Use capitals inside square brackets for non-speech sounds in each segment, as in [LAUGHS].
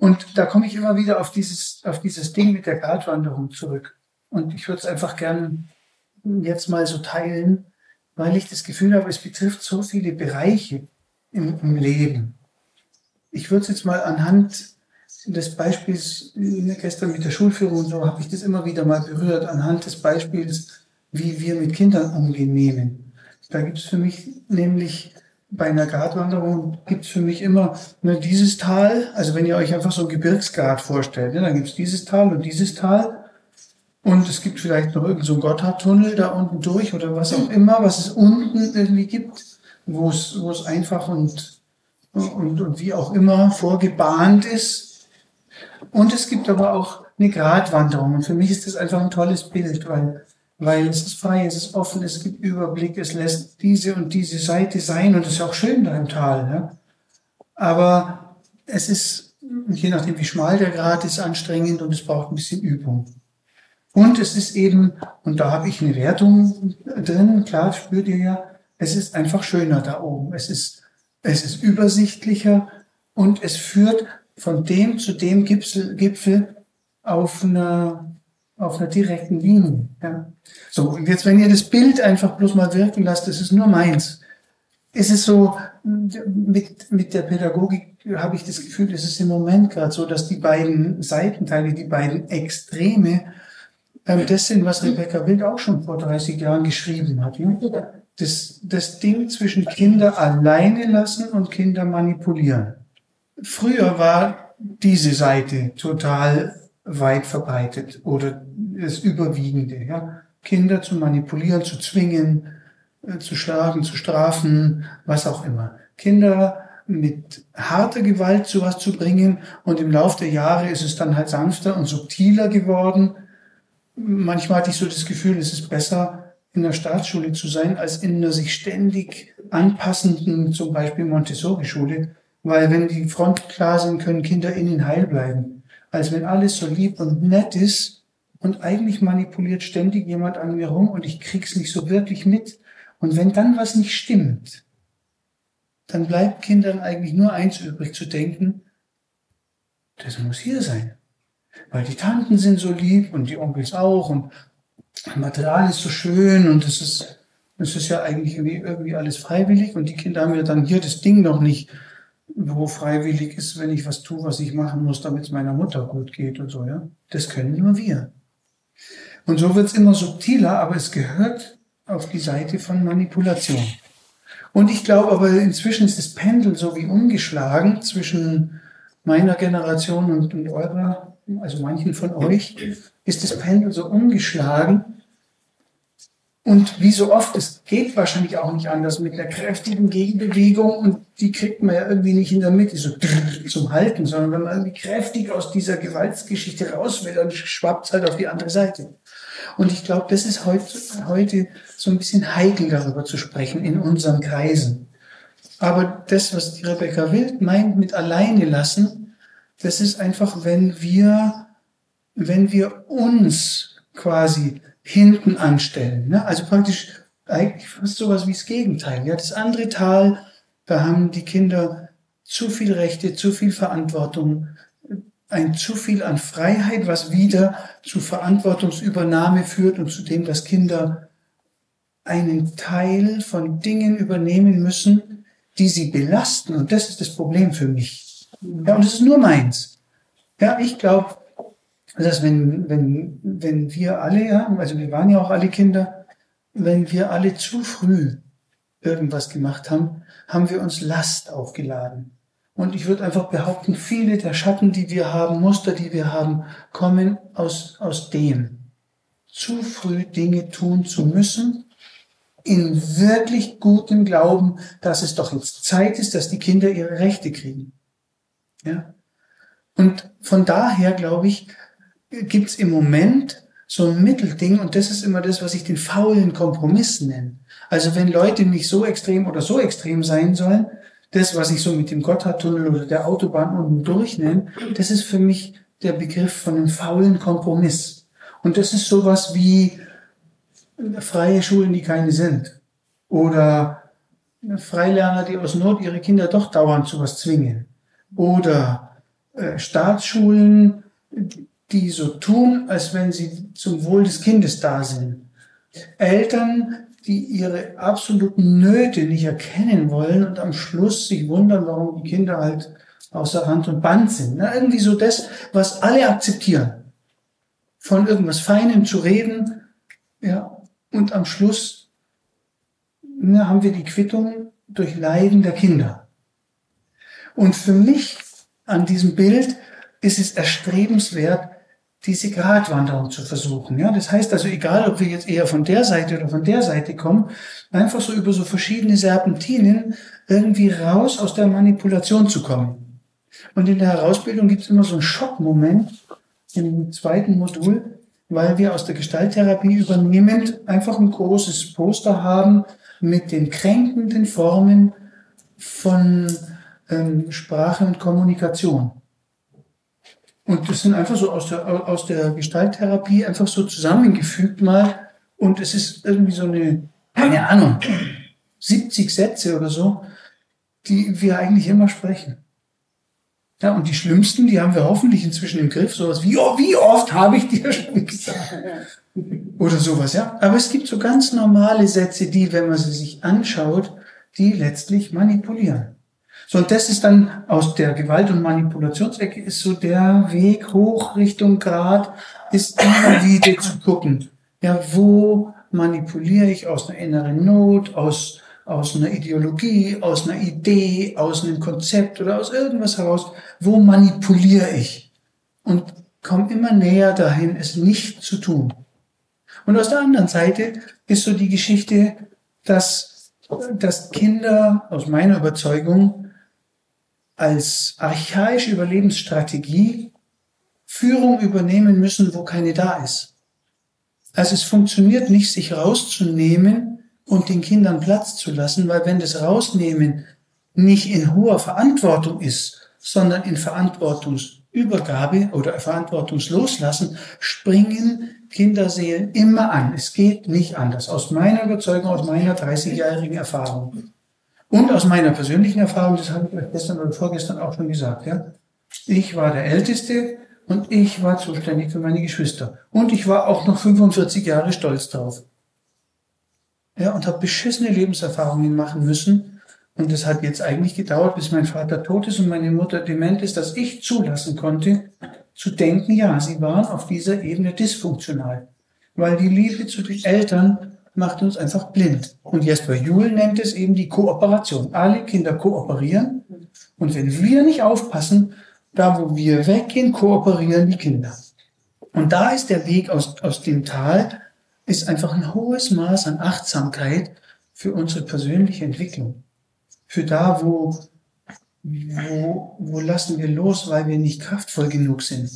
Und da komme ich immer wieder auf dieses, auf dieses Ding mit der Gratwanderung zurück. Und ich würde es einfach gern jetzt mal so teilen, weil ich das Gefühl habe, es betrifft so viele Bereiche im, im Leben. Ich würde es jetzt mal anhand des Beispiels, gestern mit der Schulführung, so habe ich das immer wieder mal berührt, anhand des Beispiels, wie wir mit Kindern umgehen nehmen. Da gibt es für mich nämlich bei einer Gratwanderung gibt es für mich immer ne, dieses Tal, also wenn ihr euch einfach so ein Gebirgsgrat vorstellt, ne, dann gibt es dieses Tal und dieses Tal. Und es gibt vielleicht noch irgendeinen so Gotthardtunnel da unten durch oder was auch immer, was es unten irgendwie gibt, wo es, wo es einfach und, und, und wie auch immer vorgebahnt ist. Und es gibt aber auch eine Gratwanderung. Und für mich ist das einfach ein tolles Bild, weil weil es ist frei, es ist offen, es gibt Überblick, es lässt diese und diese Seite sein und es ist auch schön da im Tal. Ja? Aber es ist, je nachdem wie schmal der Grat ist, anstrengend und es braucht ein bisschen Übung. Und es ist eben, und da habe ich eine Wertung drin, klar spürt ihr ja, es ist einfach schöner da oben. Es ist, es ist übersichtlicher und es führt von dem zu dem Gipfel, Gipfel auf einer auf einer direkten Linie. Ja. So, und jetzt, wenn ihr das Bild einfach bloß mal wirken lasst, das ist nur meins. Ist es so, mit, mit der Pädagogik habe ich das Gefühl, es ist im Moment gerade so, dass die beiden Seitenteile, die beiden Extreme, ähm, das sind, was Rebecca Wild auch schon vor 30 Jahren geschrieben hat. Ja? Das, das Ding zwischen Kinder alleine lassen und Kinder manipulieren. Früher war diese Seite total weit verbreitet oder das Überwiegende. Ja? Kinder zu manipulieren, zu zwingen, äh, zu schlagen, zu strafen, was auch immer. Kinder mit harter Gewalt zu was zu bringen und im Laufe der Jahre ist es dann halt sanfter und subtiler geworden. Manchmal hatte ich so das Gefühl, es ist besser, in der Staatsschule zu sein, als in einer sich ständig anpassenden, zum Beispiel Montessori-Schule, weil wenn die Fronten klar sind, können Kinder innen heil bleiben. Als wenn alles so lieb und nett ist, und eigentlich manipuliert ständig jemand an mir rum und ich krieg's nicht so wirklich mit. Und wenn dann was nicht stimmt, dann bleibt Kindern eigentlich nur eins übrig zu denken, das muss hier sein. Weil die Tanten sind so lieb und die Onkels auch und Material ist so schön und es ist, es ist ja eigentlich irgendwie, irgendwie alles freiwillig und die Kinder haben ja dann hier das Ding noch nicht, wo freiwillig ist, wenn ich was tue, was ich machen muss, damit es meiner Mutter gut geht und so, ja. Das können nur wir. Und so wird es immer subtiler, aber es gehört auf die Seite von Manipulation. Und ich glaube aber, inzwischen ist das Pendel so wie umgeschlagen zwischen meiner Generation und, und eurer, also manchen von euch, ist das Pendel so umgeschlagen. Und wie so oft, es geht wahrscheinlich auch nicht anders mit einer kräftigen Gegenbewegung und die kriegt man ja irgendwie nicht in der Mitte so zum Halten, sondern wenn man irgendwie kräftig aus dieser Gewaltsgeschichte raus will, dann schwappt es halt auf die andere Seite. Und ich glaube, das ist heute, heute so ein bisschen heikel darüber zu sprechen in unseren Kreisen. Aber das, was die Rebecca Wild meint mit alleine lassen, das ist einfach, wenn wir, wenn wir uns quasi hinten anstellen. Ne? Also praktisch eigentlich fast sowas wie das Gegenteil. Ja, das andere Tal, da haben die Kinder zu viel Rechte, zu viel Verantwortung, ein zu viel an Freiheit, was wieder zu Verantwortungsübernahme führt und zu dem, dass Kinder einen Teil von Dingen übernehmen müssen, die sie belasten. Und das ist das Problem für mich. Ja, und das ist nur meins. Ja, ich glaube, dass wenn, wenn, wenn wir alle, ja, also wir waren ja auch alle Kinder, wenn wir alle zu früh irgendwas gemacht haben, haben wir uns Last aufgeladen. Und ich würde einfach behaupten, viele der Schatten, die wir haben, Muster, die wir haben, kommen aus, aus dem. Zu früh Dinge tun zu müssen, in wirklich gutem Glauben, dass es doch jetzt Zeit ist, dass die Kinder ihre Rechte kriegen. Ja? Und von daher, glaube ich, gibt's im Moment so ein Mittelding und das ist immer das, was ich den faulen Kompromiss nenne. Also wenn Leute nicht so extrem oder so extrem sein sollen, das, was ich so mit dem Gotthardtunnel oder der Autobahn unten durchnehme, das ist für mich der Begriff von einem faulen Kompromiss. Und das ist sowas wie freie Schulen, die keine sind. Oder Freilerner, die aus Not ihre Kinder doch dauernd zu was zwingen. Oder äh, Staatsschulen, so tun, als wenn sie zum Wohl des Kindes da sind. Eltern, die ihre absoluten Nöte nicht erkennen wollen und am Schluss sich wundern, warum die Kinder halt außer Rand und Band sind. Na, irgendwie so das, was alle akzeptieren. Von irgendwas Feinem zu reden, ja, und am Schluss na, haben wir die Quittung durch Leiden der Kinder. Und für mich an diesem Bild ist es erstrebenswert, diese Gratwanderung zu versuchen. Ja, das heißt also, egal ob wir jetzt eher von der Seite oder von der Seite kommen, einfach so über so verschiedene Serpentinen irgendwie raus aus der Manipulation zu kommen. Und in der Herausbildung gibt es immer so einen Schockmoment im zweiten Modul, weil wir aus der Gestalttherapie übernehmend einfach ein großes Poster haben mit den kränkenden Formen von ähm, Sprache und Kommunikation. Und das sind einfach so aus der, aus der Gestalttherapie einfach so zusammengefügt mal. Und es ist irgendwie so eine, keine Ahnung, 70 Sätze oder so, die wir eigentlich immer sprechen. Ja, und die schlimmsten, die haben wir hoffentlich inzwischen im Griff. Sowas wie, oh, wie oft habe ich dir schon gesagt? [LAUGHS] Oder sowas, ja. Aber es gibt so ganz normale Sätze, die, wenn man sie sich anschaut, die letztlich manipulieren. So, und das ist dann aus der Gewalt- und Manipulationsecke ist so der Weg hoch Richtung Grad, ist immer wieder zu gucken. Ja, wo manipuliere ich aus einer inneren Not, aus, aus einer Ideologie, aus einer Idee, aus einem Konzept oder aus irgendwas heraus, wo manipuliere ich? Und komme immer näher dahin, es nicht zu tun. Und aus der anderen Seite ist so die Geschichte, dass, dass Kinder aus meiner Überzeugung als archaische Überlebensstrategie Führung übernehmen müssen, wo keine da ist. Also es funktioniert nicht, sich rauszunehmen und den Kindern Platz zu lassen, weil wenn das Rausnehmen nicht in hoher Verantwortung ist, sondern in Verantwortungsübergabe oder Verantwortungsloslassen, springen Kinderseelen immer an. Es geht nicht anders. Aus meiner Überzeugung, aus meiner 30-jährigen Erfahrung. Und aus meiner persönlichen Erfahrung, das habe ich euch gestern oder vorgestern auch schon gesagt, ja. Ich war der Älteste und ich war zuständig für meine Geschwister. Und ich war auch noch 45 Jahre stolz drauf. Ja, und habe beschissene Lebenserfahrungen machen müssen. Und es hat jetzt eigentlich gedauert, bis mein Vater tot ist und meine Mutter dement ist, dass ich zulassen konnte, zu denken, ja, sie waren auf dieser Ebene dysfunktional. Weil die Liebe zu den Eltern macht uns einfach blind. Und Jesper Juhl nennt es eben die Kooperation. Alle Kinder kooperieren. Und wenn wir nicht aufpassen, da wo wir weggehen, kooperieren die Kinder. Und da ist der Weg aus, aus dem Tal, ist einfach ein hohes Maß an Achtsamkeit für unsere persönliche Entwicklung. Für da, wo, wo, wo lassen wir los, weil wir nicht kraftvoll genug sind?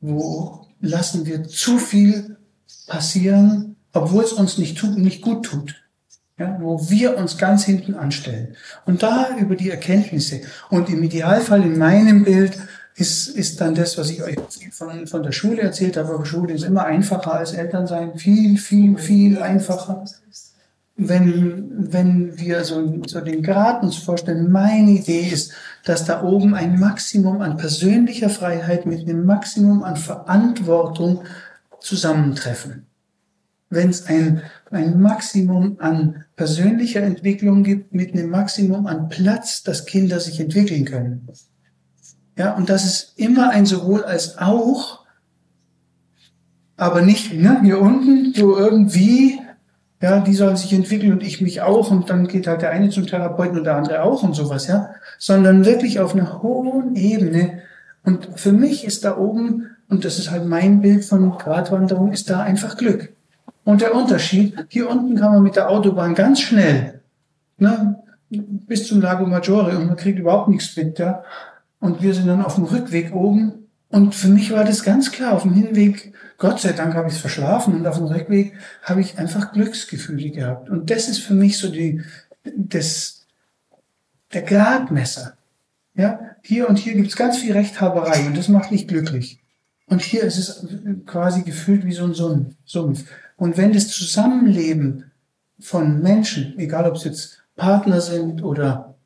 Wo lassen wir zu viel passieren, obwohl es uns nicht, tut, nicht gut tut. Ja, wo wir uns ganz hinten anstellen. Und da über die Erkenntnisse. Und im Idealfall in meinem Bild ist, ist dann das, was ich euch von, von der Schule erzählt habe. Aber Schule ist immer einfacher als Elternsein. Viel, viel, viel einfacher. Wenn, wenn wir so, so den Grad uns vorstellen, meine Idee ist, dass da oben ein Maximum an persönlicher Freiheit mit einem Maximum an Verantwortung zusammentreffen wenn es ein, ein Maximum an persönlicher Entwicklung gibt, mit einem Maximum an Platz, dass Kinder sich entwickeln können. Ja, und das ist immer ein sowohl als auch, aber nicht ne, hier unten so irgendwie, ja, die sollen sich entwickeln und ich mich auch und dann geht halt der eine zum Therapeuten und der andere auch und sowas, ja, sondern wirklich auf einer hohen Ebene. Und für mich ist da oben, und das ist halt mein Bild von Gratwanderung, ist da einfach Glück. Und der Unterschied, hier unten kann man mit der Autobahn ganz schnell ne, bis zum Lago Maggiore und man kriegt überhaupt nichts mit. Ja? Und wir sind dann auf dem Rückweg oben. Und für mich war das ganz klar. Auf dem Hinweg, Gott sei Dank habe ich es verschlafen und auf dem Rückweg habe ich einfach Glücksgefühle gehabt. Und das ist für mich so die, das, der Gradmesser. Ja, hier und hier gibt es ganz viel Rechthaberei und das macht nicht glücklich. Und hier ist es quasi gefühlt wie so ein Sumpf. Und wenn das Zusammenleben von Menschen, egal ob es jetzt Partner sind oder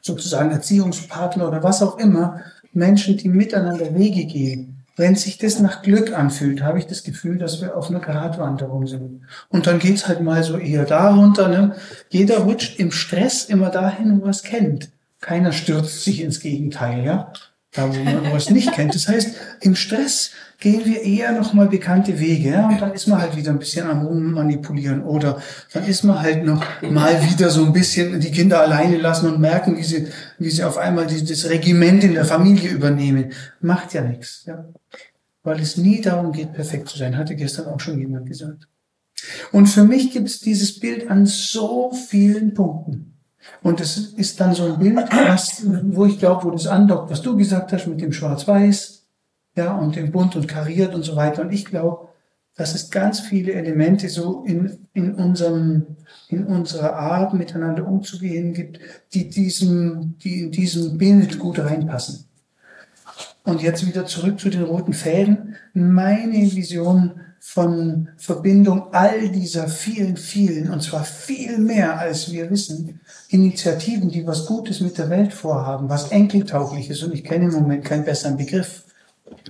sozusagen Erziehungspartner oder was auch immer, Menschen, die miteinander Wege gehen, wenn sich das nach Glück anfühlt, habe ich das Gefühl, dass wir auf einer Gratwanderung sind. Und dann geht's halt mal so eher darunter. Ne? Jeder rutscht im Stress immer dahin, wo er es kennt. Keiner stürzt sich ins Gegenteil, ja. Da, wo man was nicht kennt. Das heißt, im Stress gehen wir eher nochmal bekannte Wege, ja, und dann ist man halt wieder ein bisschen am Rummanipulieren oder dann ist man halt noch mal wieder so ein bisschen die Kinder alleine lassen und merken, wie sie, wie sie auf einmal das Regiment in der Familie übernehmen. Macht ja nichts, ja. Weil es nie darum geht, perfekt zu sein, hatte gestern auch schon jemand gesagt. Und für mich gibt es dieses Bild an so vielen Punkten. Und es ist dann so ein Bild, was, wo ich glaube, wo das andockt, was du gesagt hast mit dem Schwarz-Weiß, ja, und dem bunt und kariert und so weiter. Und ich glaube, dass es ganz viele Elemente so in, in unserem, in unserer Art miteinander umzugehen gibt, die diesem, die in diesem Bild gut reinpassen. Und jetzt wieder zurück zu den roten Fäden. Meine Vision von Verbindung all dieser vielen, vielen, und zwar viel mehr als wir wissen, Initiativen, die was Gutes mit der Welt vorhaben, was enkeltauglich ist. Und ich kenne im Moment keinen besseren Begriff.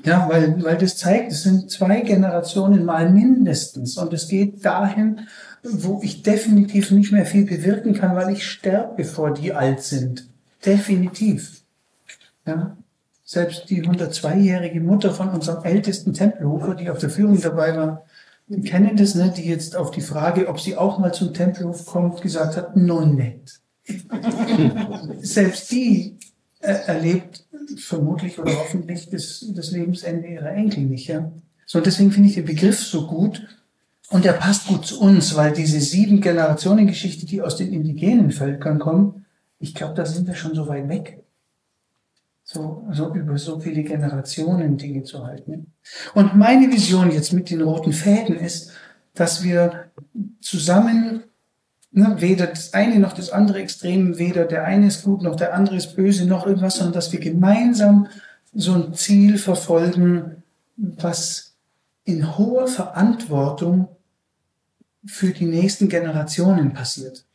Ja, weil, weil das zeigt, es sind zwei Generationen mal mindestens. Und es geht dahin, wo ich definitiv nicht mehr viel bewirken kann, weil ich sterbe, bevor die alt sind. Definitiv. Ja. Selbst die 102-jährige Mutter von unserem ältesten Tempelhofer, die auf der Führung dabei war, die kennen das, ne, die jetzt auf die Frage, ob sie auch mal zum Tempelhof kommt, gesagt hat, no nicht. Selbst die äh, erlebt vermutlich oder hoffentlich das, das Lebensende ihrer Enkel nicht. Ja? So, deswegen finde ich den Begriff so gut und er passt gut zu uns, weil diese sieben Generationen Geschichte, die aus den indigenen Völkern kommen, ich glaube, da sind wir schon so weit weg. So, so über so viele Generationen Dinge zu halten. Und meine Vision jetzt mit den roten Fäden ist, dass wir zusammen ne, weder das eine noch das andere Extrem, weder der eine ist gut noch der andere ist böse noch irgendwas, sondern dass wir gemeinsam so ein Ziel verfolgen, was in hoher Verantwortung für die nächsten Generationen passiert.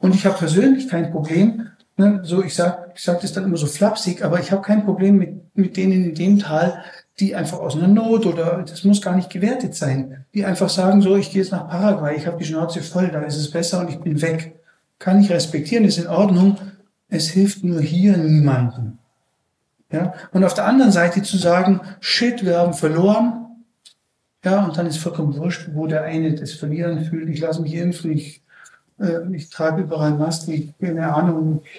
Und ich habe persönlich kein Problem, ne, so ich sag, ich sag das dann immer so flapsig, aber ich habe kein Problem mit, mit denen in dem Tal, die einfach aus einer Not oder das muss gar nicht gewertet sein, die einfach sagen, so, ich gehe jetzt nach Paraguay, ich habe die Schnauze voll, da ist es besser und ich bin weg. Kann ich respektieren, ist in Ordnung. Es hilft nur hier niemandem. Ja? Und auf der anderen Seite zu sagen, shit, wir haben verloren. Ja, und dann ist vollkommen wurscht, wo der eine das Verlieren fühlt. Ich lasse mich impfen, ich, äh, ich trage überall Masken, ich keine Ahnung, ich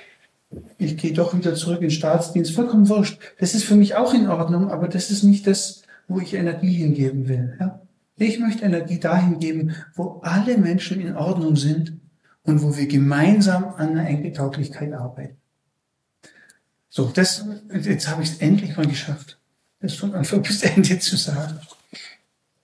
gehe doch wieder zurück in Staatsdienst, vollkommen wurscht. Das ist für mich auch in Ordnung, aber das ist nicht das, wo ich Energie hingeben will. Ja? Ich möchte Energie dahin geben, wo alle Menschen in Ordnung sind und wo wir gemeinsam an der Enkeltauglichkeit arbeiten. So, das, jetzt habe ich es endlich mal geschafft, das von Anfang bis Ende zu sagen.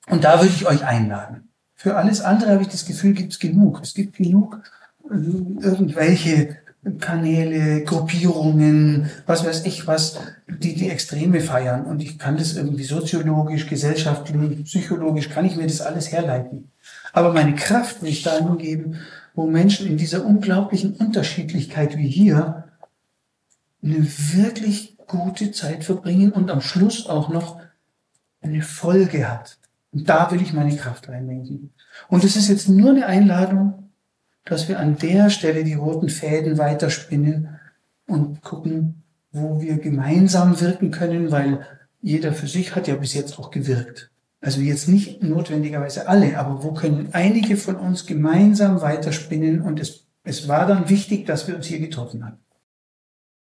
Und da würde ich euch einladen. Für alles andere habe ich das Gefühl, gibt es genug. Es gibt genug äh, irgendwelche Kanäle, Gruppierungen, was weiß ich was, die die Extreme feiern. Und ich kann das irgendwie soziologisch, gesellschaftlich, psychologisch, kann ich mir das alles herleiten. Aber meine Kraft will ich dahin geben, wo Menschen in dieser unglaublichen Unterschiedlichkeit wie hier eine wirklich gute Zeit verbringen und am Schluss auch noch eine Folge hat. Und da will ich meine Kraft reinlenken. Und es ist jetzt nur eine Einladung, dass wir an der Stelle die roten Fäden weiterspinnen und gucken, wo wir gemeinsam wirken können, weil jeder für sich hat ja bis jetzt auch gewirkt. Also jetzt nicht notwendigerweise alle, aber wo können einige von uns gemeinsam weiterspinnen und es, es war dann wichtig, dass wir uns hier getroffen haben.